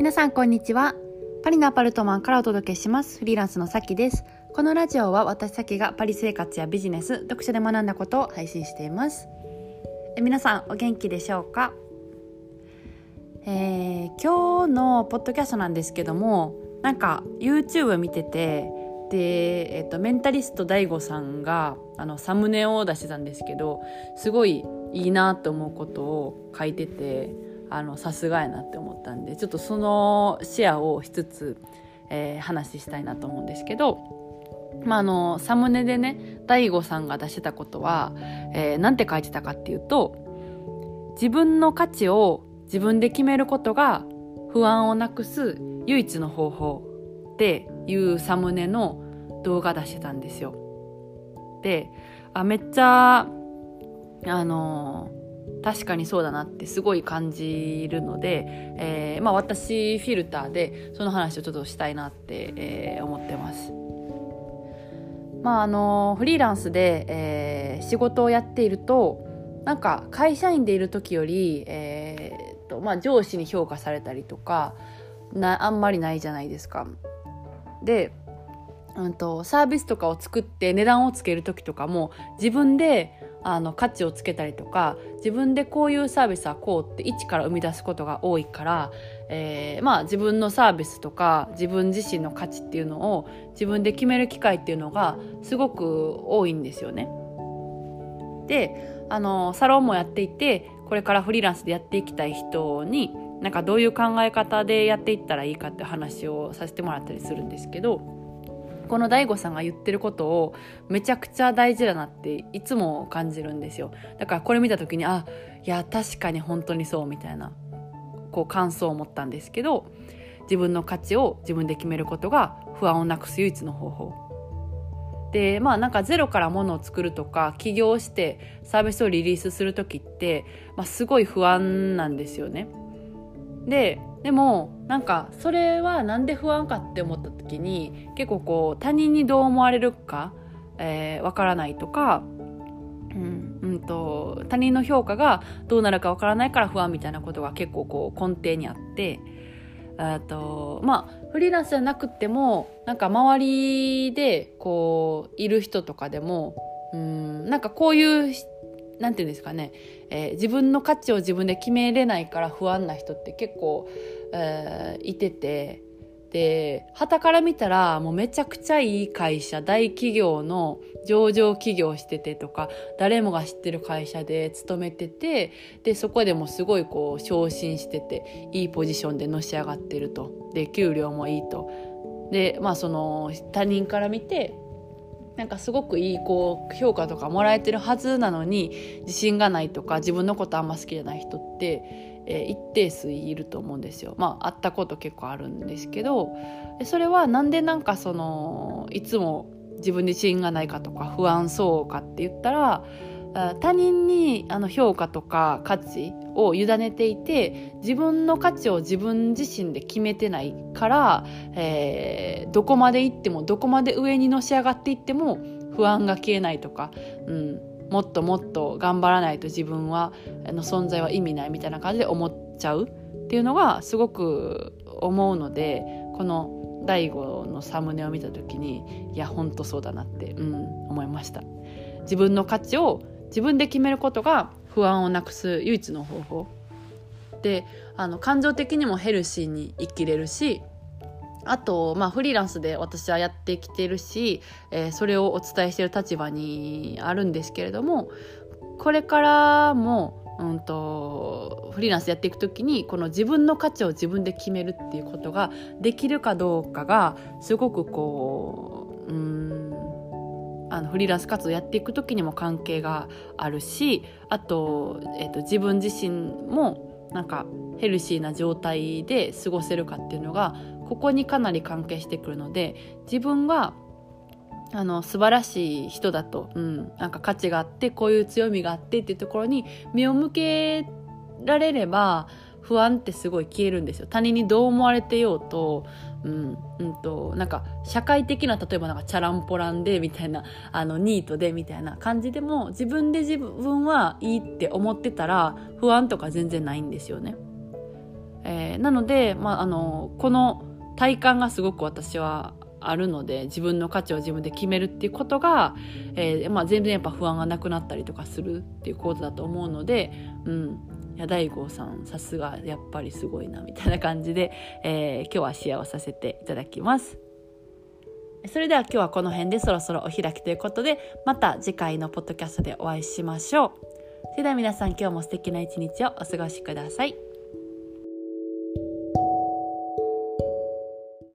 皆さんこんにちは。パリのアパルトマンからお届けします。フリーランスのさきです。このラジオは私さきがパリ生活やビジネス読書で学んだことを配信しています。え皆さんお元気でしょうか？えー、今日のポッドキャストなんですけどもなんか YouTube 見ててで、えっと、メンタリスト DAIGO さんがあのサムネを出してたんですけどすごいいいなと思うことを書いててあのさすがやなって思ったんでちょっとそのシェアをしつつ、えー、話したいなと思うんですけど、まあ、あのサムネでね DAIGO さんが出してたことは、えー、なんて書いてたかっていうと自分の価値を自分で決めることが不安をなくす唯一の方法っていうサムネの動画出してたんですよ。であめっちゃあの確かにそうだなってすごい感じるので、えーまあ、私フィルターでその話をちょっとしたいなって、えー、思ってます。まああのフリーランスで、えー、仕事をやっているとなんか会社員でいる時より、えーとまあ、上司に評価されたりとかなあんまりないじゃないですか。で、うんと、サービスとかを作って値段をつける時とかも自分であの価値をつけたりとか自分でこういうサービスはこうって一から生み出すことが多いから、えー、まあ自分のサービスとか自分自身の価値っていうのを自分で決める機会っていうのがすごく多いんですよね。であのサロンもやっていてこれからフリーランスでやっていきたい人になんかどういう考え方でやっていったらいいかって話をさせてもらったりするんですけどこの DAIGO さんが言ってることをめちゃくちゃ大事だなっていつも感じるんですよだからこれ見た時にあいや確かに本当にそうみたいなこう感想を持ったんですけど自分の価値を自分で決めることが不安をなくす唯一の方法でまあなんかゼロからものを作るとか起業してサービスをリリースする時って、まあ、すごい不安なんですよね。ででもなんかそれはなんで不安かって思った時に結構こう他人にどう思われるかわ、えー、からないとか、うんうんと、他人の評価がどうなるかわからないから不安みたいなことが結構こう根底にあってとまあフリーランスじゃなくてもなんか周りでこういる人とかでもうんなんかこういうなんていうんですかね、えー、自分の価値を自分で決めれないから不安な人って結構、えー、いてて。で旗から見たらもうめちゃくちゃいい会社大企業の上場企業しててとか誰もが知ってる会社で勤めててでそこでもすごいこう昇進してていいポジションでのし上がってると。で給料もいいと。でまあその他人から見てなんかすごくいいこう評価とかもらえてるはずなのに自信がないとか自分のことあんま好きじゃない人って、えー、一定数いると思うんですよ。まあ会ったこと結構あるんですけどそれはなんでなんかそのいつも自分に自信がないかとか不安そうかって言ったら他人にあの評価とか価値を委ねていて自分の価値を自分自身で決めてないから、えー、どこまで行ってもどこまで上にのし上がっていっても不安が消えないとか、うん、もっともっと頑張らないと自分はあの存在は意味ないみたいな感じで思っちゃうっていうのがすごく思うのでこの第5のサムネを見た時にいやほんとそうだなって、うん、思いました。自分の価値を自分で決めることが不安をなくす唯一の方法。であの感情的にもヘルシーに生きれるしあと、まあ、フリーランスで私はやってきてるし、えー、それをお伝えしてる立場にあるんですけれどもこれからも、うんと、フリーランスやっていく時にこの自分の価値を自分で決めるっていうことができるかどうかがすごくこううんあのフリーランス活動やっていく時にも関係があるしあと,、えーと、自分自身もなんかヘルシーな状態で過ごせるかっていうのがここにかなり関係してくるので自分があの素晴らしい人だと、うん、なんか価値があってこういう強みがあってっていうところに目を向けられれば不安ってすごい消えるんですよ他人にどう思われてようとうんうんとなんか社会的な例えばなんかチャランポランでみたいなあのニートでみたいな感じでも自分で自分はいいって思ってたら不安とか全然ないんですよね。えー、なので、まあ、あのこの体感がすごく私はあるので自分の価値を自分で決めるっていうことが、えーまあ、全然やっぱ不安がなくなったりとかするっていうことだと思うので、うん、や大悟さんさすがやっぱりすごいなみたいな感じで、えー、今日はシェアをさせていただきます。それでは今日はこの辺でそろそろお開きということでまた次回のポッドキャストでお会いしましょう。それでは皆さん今日も素敵な一日をお過ごしください。